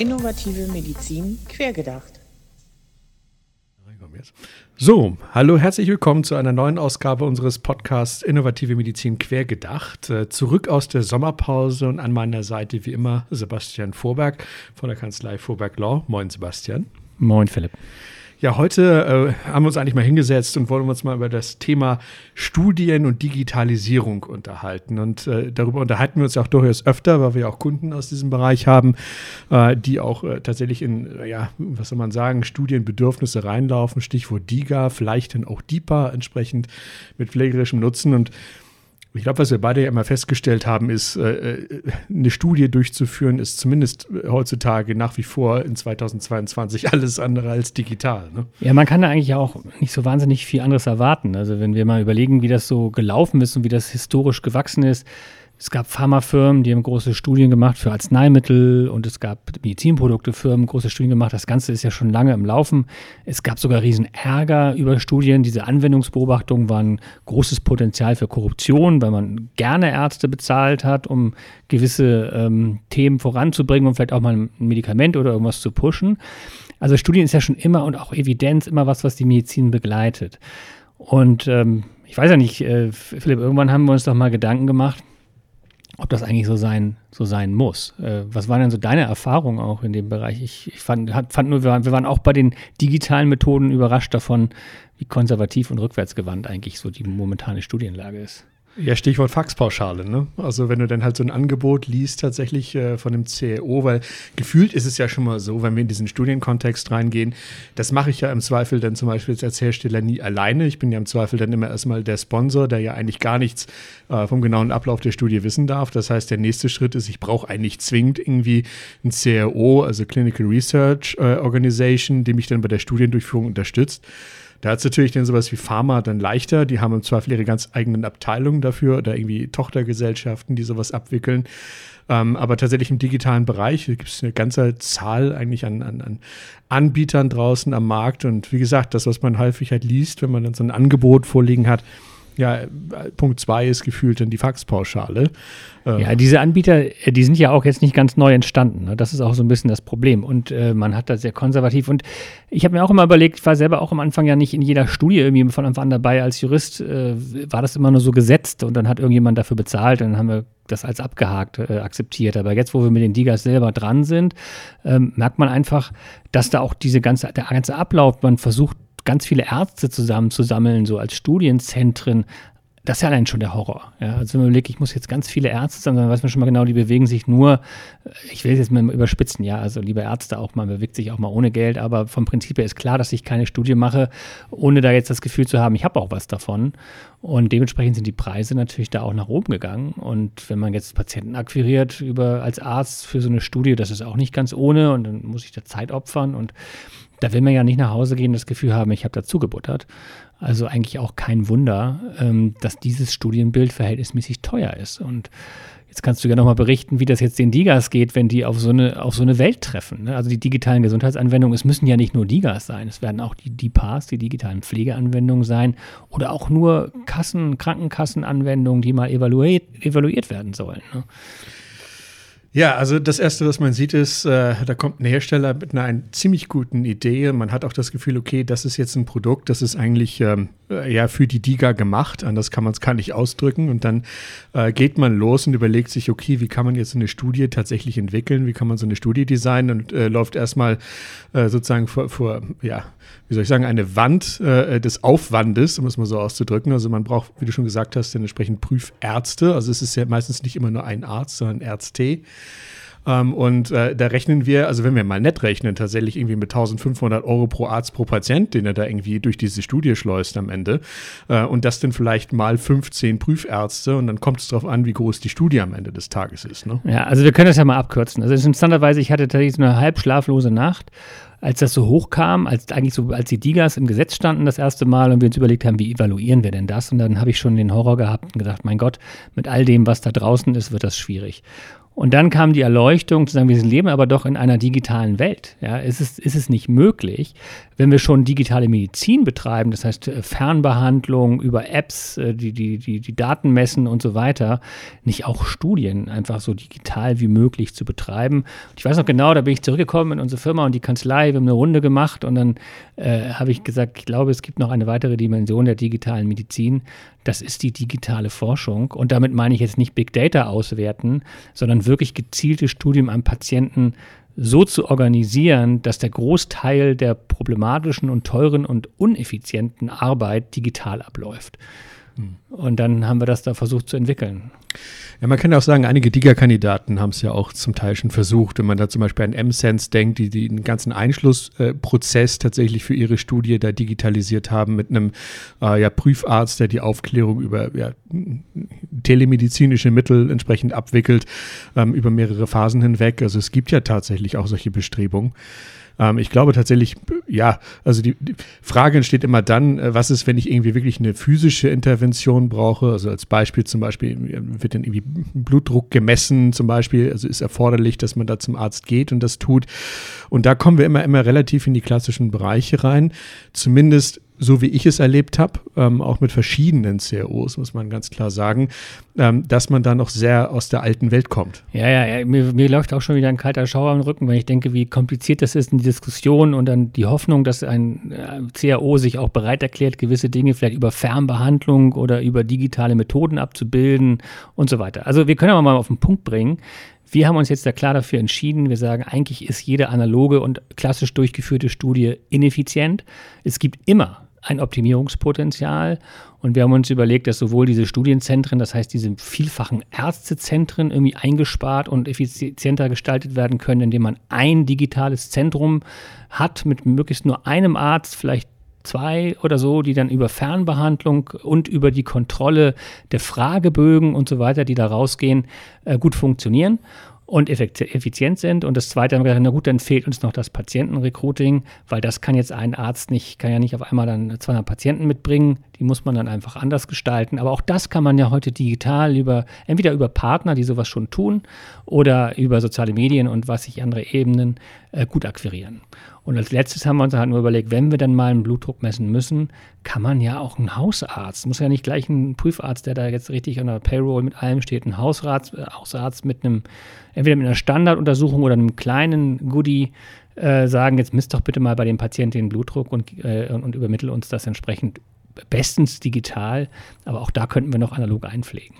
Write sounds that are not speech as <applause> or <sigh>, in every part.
Innovative Medizin quergedacht. So, hallo, herzlich willkommen zu einer neuen Ausgabe unseres Podcasts Innovative Medizin quergedacht. Äh, zurück aus der Sommerpause und an meiner Seite wie immer Sebastian Vorberg von der Kanzlei Vorberg Law. Moin, Sebastian. Moin, Philipp. Ja, heute äh, haben wir uns eigentlich mal hingesetzt und wollen uns mal über das Thema Studien und Digitalisierung unterhalten. Und äh, darüber unterhalten wir uns ja auch durchaus öfter, weil wir auch Kunden aus diesem Bereich haben, äh, die auch äh, tatsächlich in, ja, was soll man sagen, Studienbedürfnisse reinlaufen. Stichwort DIGA, vielleicht dann auch DIPA entsprechend mit pflegerischem Nutzen. Und ich glaube, was wir beide ja immer festgestellt haben, ist, äh, äh, eine Studie durchzuführen, ist zumindest heutzutage nach wie vor in 2022 <laughs> alles andere als digital. Ne? Ja, man kann da eigentlich auch nicht so wahnsinnig viel anderes erwarten. Also wenn wir mal überlegen, wie das so gelaufen ist und wie das historisch gewachsen ist, es gab Pharmafirmen, die haben große Studien gemacht für Arzneimittel und es gab Medizinproduktefirmen, große Studien gemacht. Das Ganze ist ja schon lange im Laufen. Es gab sogar riesen Ärger über Studien. Diese Anwendungsbeobachtungen waren großes Potenzial für Korruption, weil man gerne Ärzte bezahlt hat, um gewisse ähm, Themen voranzubringen und vielleicht auch mal ein Medikament oder irgendwas zu pushen. Also Studien ist ja schon immer und auch Evidenz immer was, was die Medizin begleitet. Und ähm, ich weiß ja nicht, äh, Philipp, irgendwann haben wir uns doch mal Gedanken gemacht, ob das eigentlich so sein, so sein muss. Äh, was waren denn so deine Erfahrungen auch in dem Bereich? Ich, ich fand, fand nur, wir waren, wir waren auch bei den digitalen Methoden überrascht davon, wie konservativ und rückwärtsgewandt eigentlich so die momentane Studienlage ist. Ja, Stichwort Faxpauschale. Ne? Also wenn du dann halt so ein Angebot liest tatsächlich äh, von dem CAO, weil gefühlt ist es ja schon mal so, wenn wir in diesen Studienkontext reingehen, das mache ich ja im Zweifel dann zum Beispiel als Hersteller nie alleine. Ich bin ja im Zweifel dann immer erstmal der Sponsor, der ja eigentlich gar nichts äh, vom genauen Ablauf der Studie wissen darf. Das heißt, der nächste Schritt ist, ich brauche eigentlich zwingend irgendwie ein CRO, also Clinical Research äh, Organization, die mich dann bei der Studiendurchführung unterstützt. Da hat es natürlich dann sowas wie Pharma dann leichter. Die haben im Zweifel ihre ganz eigenen Abteilungen dafür oder irgendwie Tochtergesellschaften, die sowas abwickeln. Ähm, aber tatsächlich im digitalen Bereich gibt es eine ganze Zahl eigentlich an, an, an, Anbietern draußen am Markt. Und wie gesagt, das, was man häufig halt liest, wenn man dann so ein Angebot vorliegen hat, ja, Punkt zwei ist gefühlt dann die Faxpauschale. Äh, ja, diese Anbieter, äh, die sind ja auch jetzt nicht ganz neu entstanden. Ne? Das ist auch so ein bisschen das Problem. Und äh, man hat da sehr konservativ. Und ich habe mir auch immer überlegt, ich war selber auch am Anfang ja nicht in jeder Studie irgendwie von Anfang an dabei. Als Jurist äh, war das immer nur so gesetzt und dann hat irgendjemand dafür bezahlt und dann haben wir das als abgehakt äh, akzeptiert. Aber jetzt, wo wir mit den Digas selber dran sind, ähm, merkt man einfach, dass da auch diese ganze, der ganze Ablauf, man versucht ganz viele Ärzte zusammenzusammeln, so als Studienzentren, das ist ja allein schon der Horror. Ja, also wenn man überlegt, ich muss jetzt ganz viele Ärzte sammeln, dann weiß man schon mal genau, die bewegen sich nur, ich will es jetzt mal überspitzen, ja, also liebe Ärzte auch, man bewegt sich auch mal ohne Geld, aber vom Prinzip her ist klar, dass ich keine Studie mache, ohne da jetzt das Gefühl zu haben, ich habe auch was davon. Und dementsprechend sind die Preise natürlich da auch nach oben gegangen. Und wenn man jetzt Patienten akquiriert über als Arzt für so eine Studie, das ist auch nicht ganz ohne und dann muss ich da Zeit opfern und da will man ja nicht nach Hause gehen das Gefühl haben, ich habe dazu gebuttert. Also eigentlich auch kein Wunder, ähm, dass dieses Studienbild verhältnismäßig teuer ist. Und jetzt kannst du ja nochmal berichten, wie das jetzt den Digas geht, wenn die auf so eine, auf so eine Welt treffen. Ne? Also die digitalen Gesundheitsanwendungen, es müssen ja nicht nur Digas sein, es werden auch die DIPAs, die digitalen Pflegeanwendungen sein oder auch nur Kassen, Krankenkassenanwendungen, die mal evaluiert, evaluiert werden sollen. Ne? Ja, also das Erste, was man sieht, ist, äh, da kommt ein Hersteller mit einer, einer, ziemlich guten Idee. Man hat auch das Gefühl, okay, das ist jetzt ein Produkt, das ist eigentlich ähm, äh, ja für die Diga gemacht. Anders kann man es gar nicht ausdrücken. Und dann äh, geht man los und überlegt sich, okay, wie kann man jetzt eine Studie tatsächlich entwickeln? Wie kann man so eine Studie designen? Und äh, läuft erstmal äh, sozusagen vor, vor, ja, wie soll ich sagen, eine Wand äh, des Aufwandes, um es mal so auszudrücken. Also man braucht, wie du schon gesagt hast, entsprechend Prüfärzte. Also es ist ja meistens nicht immer nur ein Arzt, sondern Ärzte. Ähm, und äh, da rechnen wir, also wenn wir mal nett rechnen, tatsächlich irgendwie mit 1500 Euro pro Arzt pro Patient, den er da irgendwie durch diese Studie schleust am Ende. Äh, und das dann vielleicht mal 15 Prüfärzte und dann kommt es darauf an, wie groß die Studie am Ende des Tages ist. Ne? Ja, also wir können das ja mal abkürzen. Also interessanterweise, ich hatte tatsächlich so eine halb schlaflose Nacht als das so hochkam, als eigentlich so, als die Digas im Gesetz standen das erste Mal und wir uns überlegt haben, wie evaluieren wir denn das? Und dann habe ich schon den Horror gehabt und gedacht, mein Gott, mit all dem, was da draußen ist, wird das schwierig. Und dann kam die Erleuchtung zu sagen, wir leben aber doch in einer digitalen Welt. Ja, ist es, ist es nicht möglich, wenn wir schon digitale Medizin betreiben, das heißt äh, Fernbehandlung über Apps, äh, die, die, die, die Daten messen und so weiter, nicht auch Studien einfach so digital wie möglich zu betreiben. Ich weiß noch genau, da bin ich zurückgekommen in unsere Firma und die Kanzlei, wir haben eine Runde gemacht und dann äh, habe ich gesagt, ich glaube, es gibt noch eine weitere Dimension der digitalen Medizin. Das ist die digitale Forschung. Und damit meine ich jetzt nicht Big Data auswerten, sondern wirklich gezielte Studien am Patienten so zu organisieren, dass der Großteil der problematischen und teuren und uneffizienten Arbeit digital abläuft. Und dann haben wir das da versucht zu entwickeln. Ja, man kann ja auch sagen, einige DIGA-Kandidaten haben es ja auch zum Teil schon versucht. Wenn man da zum Beispiel an M-Sense denkt, die, die den ganzen Einschlussprozess äh, tatsächlich für ihre Studie da digitalisiert haben mit einem äh, ja, Prüfarzt, der die Aufklärung über ja, telemedizinische Mittel entsprechend abwickelt, ähm, über mehrere Phasen hinweg. Also es gibt ja tatsächlich auch solche Bestrebungen. Ähm, ich glaube tatsächlich, ja, also die, die, Frage entsteht immer dann, äh, was ist, wenn ich irgendwie wirklich eine physische Intervention brauche? Also als Beispiel zum Beispiel wird dann irgendwie Blutdruck gemessen, zum Beispiel, also ist erforderlich, dass man da zum Arzt geht und das tut. Und da kommen wir immer, immer relativ in die klassischen Bereiche rein. Zumindest so wie ich es erlebt habe, ähm, auch mit verschiedenen CROs, muss man ganz klar sagen, ähm, dass man da noch sehr aus der alten Welt kommt. Ja, ja, ja. Mir, mir, läuft auch schon wieder ein kalter Schauer am Rücken, wenn ich denke, wie kompliziert das ist in die Diskussion und dann die Hoffnung, dass ein äh, CRO sich auch bereit erklärt, gewisse Dinge vielleicht über Fernbehandlung oder über digitale Methoden abzubilden und so weiter. Also wir können aber mal auf den Punkt bringen. Wir haben uns jetzt da klar dafür entschieden. Wir sagen, eigentlich ist jede analoge und klassisch durchgeführte Studie ineffizient. Es gibt immer ein Optimierungspotenzial. Und wir haben uns überlegt, dass sowohl diese Studienzentren, das heißt diese vielfachen Ärztezentren irgendwie eingespart und effizienter gestaltet werden können, indem man ein digitales Zentrum hat mit möglichst nur einem Arzt, vielleicht zwei oder so, die dann über Fernbehandlung und über die Kontrolle der Fragebögen und so weiter, die da rausgehen, äh, gut funktionieren und effizient sind. Und das Zweite haben wir gesagt, na gut, dann fehlt uns noch das Patientenrecruiting, weil das kann jetzt ein Arzt nicht, kann ja nicht auf einmal dann 200 Patienten mitbringen. Die muss man dann einfach anders gestalten. Aber auch das kann man ja heute digital über, entweder über Partner, die sowas schon tun, oder über soziale Medien und was sich andere Ebenen äh, gut akquirieren. Und als letztes haben wir uns halt nur überlegt, wenn wir dann mal einen Blutdruck messen müssen, kann man ja auch einen Hausarzt, muss ja nicht gleich ein Prüfarzt, der da jetzt richtig an der Payroll mit allem steht, ein Hausarzt, äh, Hausarzt mit einem, entweder mit einer Standarduntersuchung oder einem kleinen Goodie äh, sagen, jetzt misst doch bitte mal bei dem Patienten den Blutdruck und, äh, und übermittel uns das entsprechend bestens digital, aber auch da könnten wir noch analog einpflegen.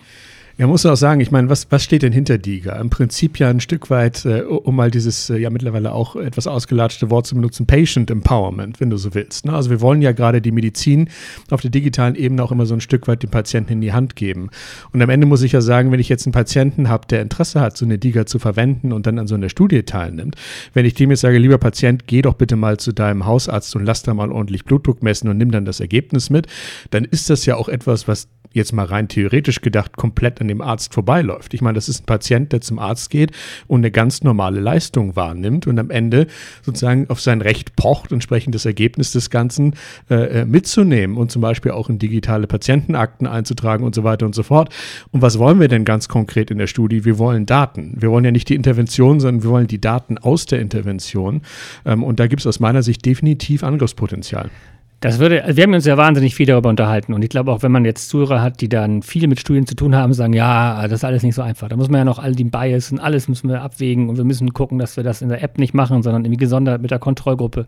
Ja, muss auch sagen, ich meine, was, was steht denn hinter DIGA? Im Prinzip ja ein Stück weit, äh, um mal dieses äh, ja mittlerweile auch etwas ausgelatschte Wort zu benutzen, Patient Empowerment, wenn du so willst. Ne? Also wir wollen ja gerade die Medizin auf der digitalen Ebene auch immer so ein Stück weit den Patienten in die Hand geben. Und am Ende muss ich ja sagen, wenn ich jetzt einen Patienten habe, der Interesse hat, so eine DIGA zu verwenden und dann an so einer Studie teilnimmt, wenn ich dem jetzt sage, lieber Patient, geh doch bitte mal zu deinem Hausarzt und lass da mal ordentlich Blutdruck messen und nimm dann das Ergebnis mit, dann ist das ja auch etwas, was jetzt mal rein theoretisch gedacht komplett an dem Arzt vorbeiläuft. Ich meine, das ist ein Patient, der zum Arzt geht und eine ganz normale Leistung wahrnimmt und am Ende sozusagen auf sein Recht pocht, entsprechend das Ergebnis des Ganzen äh, äh, mitzunehmen und zum Beispiel auch in digitale Patientenakten einzutragen und so weiter und so fort. Und was wollen wir denn ganz konkret in der Studie? Wir wollen Daten. Wir wollen ja nicht die Intervention, sondern wir wollen die Daten aus der Intervention. Ähm, und da gibt es aus meiner Sicht definitiv Angriffspotenzial. Das würde, also wir haben uns ja wahnsinnig viel darüber unterhalten und ich glaube auch, wenn man jetzt Zuhörer hat, die dann viel mit Studien zu tun haben, sagen, ja, das ist alles nicht so einfach. Da muss man ja noch all die Bias und alles müssen wir abwägen und wir müssen gucken, dass wir das in der App nicht machen, sondern irgendwie gesondert mit der Kontrollgruppe.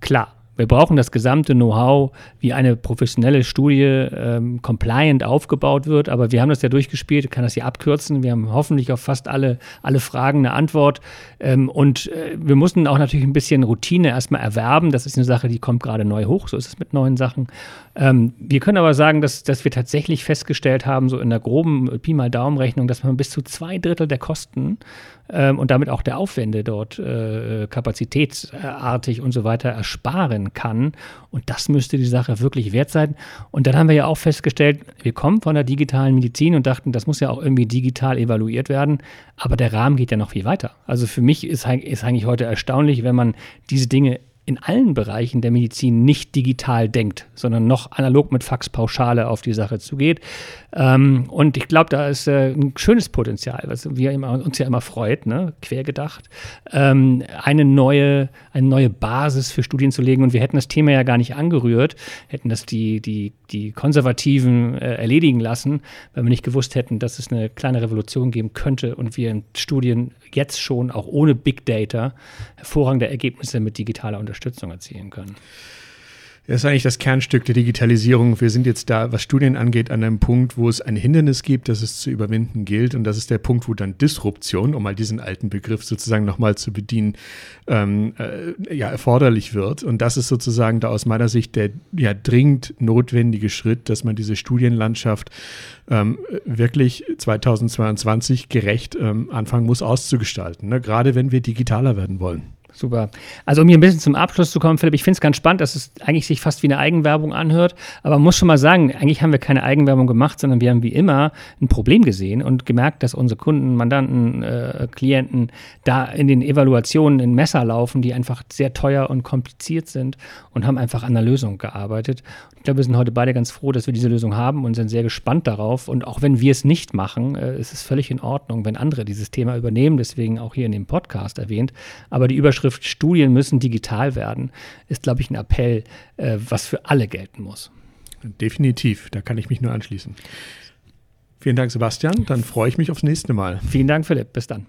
Klar, wir brauchen das gesamte Know-how, wie eine professionelle Studie ähm, compliant aufgebaut wird. Aber wir haben das ja durchgespielt, ich kann das hier abkürzen. Wir haben hoffentlich auf fast alle, alle Fragen eine Antwort. Ähm, und äh, wir mussten auch natürlich ein bisschen Routine erstmal erwerben. Das ist eine Sache, die kommt gerade neu hoch. So ist es mit neuen Sachen. Ähm, wir können aber sagen, dass, dass wir tatsächlich festgestellt haben, so in der groben Pi mal Daumenrechnung, dass man bis zu zwei Drittel der Kosten ähm, und damit auch der Aufwände dort äh, kapazitätsartig und so weiter ersparen kann. Und das müsste die Sache wirklich wert sein. Und dann haben wir ja auch festgestellt, wir kommen von der digitalen Medizin und dachten, das muss ja auch irgendwie digital evaluiert werden. Aber der Rahmen geht ja noch viel weiter. Also für mich ist, ist eigentlich heute erstaunlich, wenn man diese Dinge in allen Bereichen der Medizin nicht digital denkt, sondern noch analog mit Faxpauschale auf die Sache zugeht. Ähm, und ich glaube, da ist äh, ein schönes Potenzial, was wir immer, uns ja immer freut, ne? quergedacht, ähm, eine, neue, eine neue Basis für Studien zu legen. Und wir hätten das Thema ja gar nicht angerührt, hätten das die, die, die Konservativen äh, erledigen lassen, wenn wir nicht gewusst hätten, dass es eine kleine Revolution geben könnte und wir in Studien jetzt schon auch ohne Big Data hervorragende Ergebnisse mit digitaler Unterstützung erzielen können. Das ist eigentlich das Kernstück der Digitalisierung. Wir sind jetzt da, was Studien angeht, an einem Punkt, wo es ein Hindernis gibt, das es zu überwinden gilt. Und das ist der Punkt, wo dann Disruption, um mal diesen alten Begriff sozusagen nochmal zu bedienen, ähm, äh, ja, erforderlich wird. Und das ist sozusagen da aus meiner Sicht der ja, dringend notwendige Schritt, dass man diese Studienlandschaft ähm, wirklich 2022 gerecht ähm, anfangen muss auszugestalten. Ne? Gerade wenn wir digitaler werden wollen. Super. Also um hier ein bisschen zum Abschluss zu kommen, Philipp, ich finde es ganz spannend, dass es eigentlich sich fast wie eine Eigenwerbung anhört. Aber man muss schon mal sagen, eigentlich haben wir keine Eigenwerbung gemacht, sondern wir haben wie immer ein Problem gesehen und gemerkt, dass unsere Kunden, Mandanten, äh, Klienten da in den Evaluationen in Messer laufen, die einfach sehr teuer und kompliziert sind und haben einfach an der Lösung gearbeitet. Ich glaube, wir sind heute beide ganz froh, dass wir diese Lösung haben und sind sehr gespannt darauf. Und auch wenn wir es nicht machen, äh, ist es völlig in Ordnung, wenn andere dieses Thema übernehmen. Deswegen auch hier in dem Podcast erwähnt. Aber die Überschrift Studien müssen digital werden ist, glaube ich, ein Appell, äh, was für alle gelten muss. Definitiv. Da kann ich mich nur anschließen. Vielen Dank, Sebastian. Dann freue ich mich aufs nächste Mal. Vielen Dank, Philipp. Bis dann.